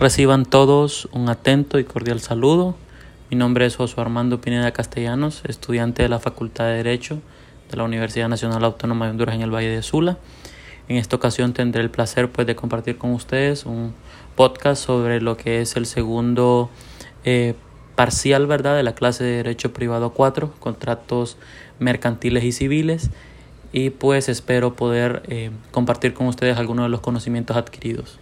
Reciban todos un atento y cordial saludo. Mi nombre es Josué Armando Pineda Castellanos, estudiante de la Facultad de Derecho de la Universidad Nacional Autónoma de Honduras en el Valle de Sula. En esta ocasión tendré el placer pues, de compartir con ustedes un podcast sobre lo que es el segundo eh, parcial ¿verdad? de la clase de Derecho Privado 4, contratos mercantiles y civiles. Y pues espero poder eh, compartir con ustedes algunos de los conocimientos adquiridos.